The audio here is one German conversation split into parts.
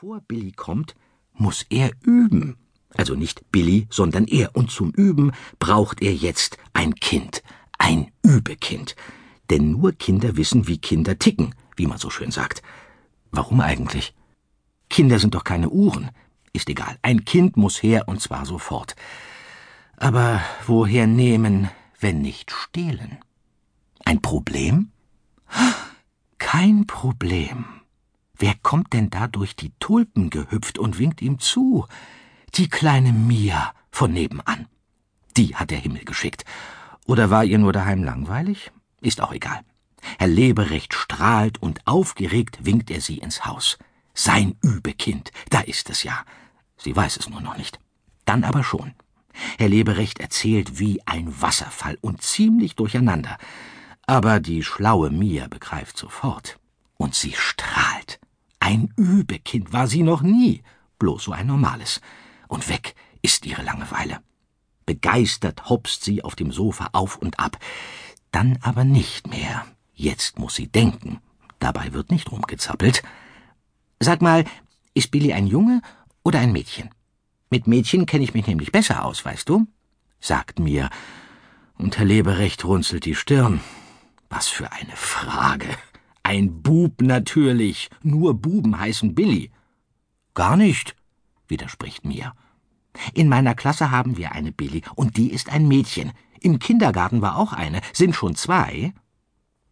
bevor Billy kommt, muss er üben. Also nicht Billy, sondern er. Und zum Üben braucht er jetzt ein Kind. Ein Übekind. Denn nur Kinder wissen, wie Kinder ticken, wie man so schön sagt. Warum eigentlich? Kinder sind doch keine Uhren. Ist egal. Ein Kind muss her und zwar sofort. Aber woher nehmen, wenn nicht stehlen? Ein Problem? Kein Problem. Wer kommt denn da durch die Tulpen gehüpft und winkt ihm zu? Die kleine Mia von nebenan. Die hat der Himmel geschickt. Oder war ihr nur daheim langweilig? Ist auch egal. Herr Leberecht strahlt und aufgeregt winkt er sie ins Haus. Sein Übekind, da ist es ja. Sie weiß es nur noch nicht. Dann aber schon. Herr Leberecht erzählt wie ein Wasserfall und ziemlich durcheinander. Aber die schlaue Mia begreift sofort. Und sie strahlt. Ein Übekind war sie noch nie, bloß so ein normales. Und weg ist ihre Langeweile. Begeistert hopst sie auf dem Sofa auf und ab. Dann aber nicht mehr. Jetzt muss sie denken. Dabei wird nicht rumgezappelt. Sag mal, ist Billy ein Junge oder ein Mädchen? Mit Mädchen kenne ich mich nämlich besser aus, weißt du? sagt mir. Und Herr Leberecht runzelt die Stirn. Was für eine Frage. Ein Bub natürlich. Nur Buben heißen Billy. Gar nicht, widerspricht Mia. In meiner Klasse haben wir eine Billy, und die ist ein Mädchen. Im Kindergarten war auch eine. Sind schon zwei?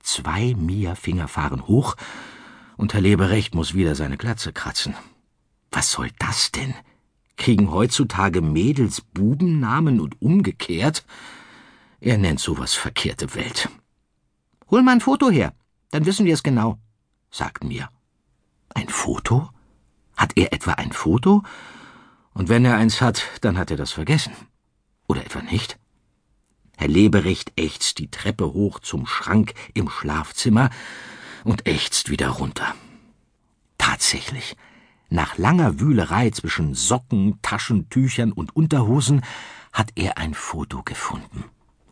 Zwei Mia-Finger fahren hoch, und Herr Leberecht muss wieder seine Glatze kratzen. Was soll das denn? Kriegen heutzutage Mädels Bubennamen und umgekehrt? Er nennt sowas verkehrte Welt. Hol mal ein Foto her, dann wissen wir es genau, sagt mir. Ein Foto? Hat er etwa ein Foto? Und wenn er eins hat, dann hat er das vergessen. Oder etwa nicht? Herr Leberecht ächzt die Treppe hoch zum Schrank im Schlafzimmer und ächzt wieder runter. Tatsächlich, nach langer Wühlerei zwischen Socken, Taschentüchern und Unterhosen hat er ein Foto gefunden.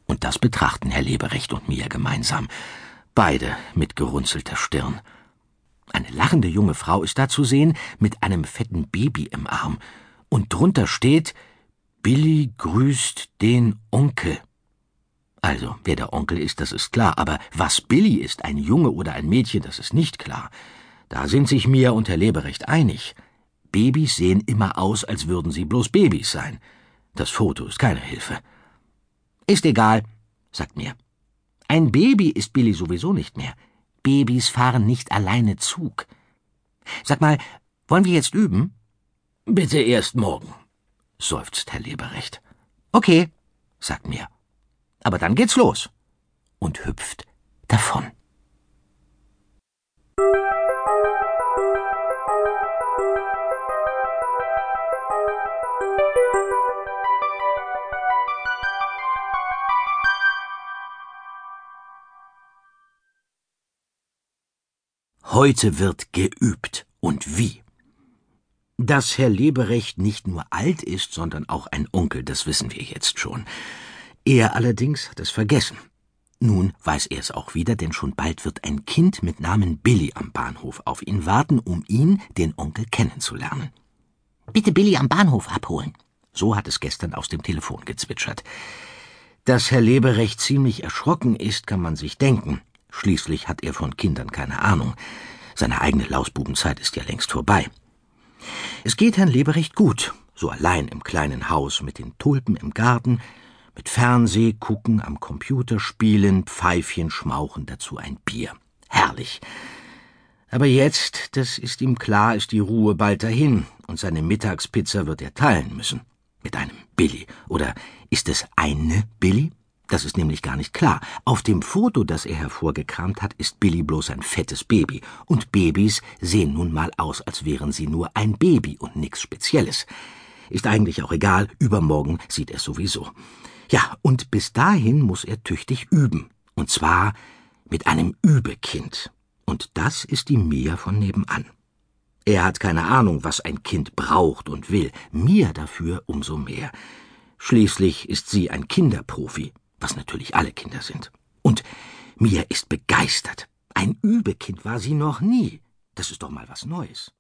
Und das betrachten Herr Leberecht und mir gemeinsam beide mit gerunzelter Stirn. Eine lachende junge Frau ist da zu sehen, mit einem fetten Baby im Arm, und drunter steht Billy grüßt den Onkel. Also, wer der Onkel ist, das ist klar, aber was Billy ist, ein Junge oder ein Mädchen, das ist nicht klar. Da sind sich Mia und Herr Leberecht einig. Babys sehen immer aus, als würden sie bloß Babys sein. Das Foto ist keine Hilfe. Ist egal, sagt Mia. Ein Baby ist Billy sowieso nicht mehr. Babys fahren nicht alleine Zug. Sag mal, wollen wir jetzt üben? Bitte erst morgen, seufzt Herr Leberecht. Okay, sagt mir. Aber dann geht's los. Und hüpft davon. Heute wird geübt. Und wie? Dass Herr Leberecht nicht nur alt ist, sondern auch ein Onkel, das wissen wir jetzt schon. Er allerdings hat es vergessen. Nun weiß er es auch wieder, denn schon bald wird ein Kind mit Namen Billy am Bahnhof auf ihn warten, um ihn, den Onkel, kennenzulernen. Bitte Billy am Bahnhof abholen. So hat es gestern aus dem Telefon gezwitschert. Dass Herr Leberecht ziemlich erschrocken ist, kann man sich denken. Schließlich hat er von Kindern keine Ahnung. Seine eigene Lausbubenzeit ist ja längst vorbei. Es geht Herrn Leberecht gut, so allein im kleinen Haus mit den Tulpen im Garten, mit Fernseh gucken, am Computer spielen, Pfeifchen schmauchen, dazu ein Bier. Herrlich. Aber jetzt, das ist ihm klar, ist die Ruhe bald dahin, und seine Mittagspizza wird er teilen müssen. Mit einem Billy. Oder ist es eine Billy? Das ist nämlich gar nicht klar. Auf dem Foto, das er hervorgekramt hat, ist Billy bloß ein fettes Baby. Und Babys sehen nun mal aus, als wären sie nur ein Baby und nix Spezielles. Ist eigentlich auch egal, übermorgen sieht er sowieso. Ja, und bis dahin muss er tüchtig üben. Und zwar mit einem Übekind. Und das ist die Mia von nebenan. Er hat keine Ahnung, was ein Kind braucht und will. Mir dafür umso mehr. Schließlich ist sie ein Kinderprofi was natürlich alle Kinder sind. Und Mia ist begeistert. Ein Übekind war sie noch nie. Das ist doch mal was Neues.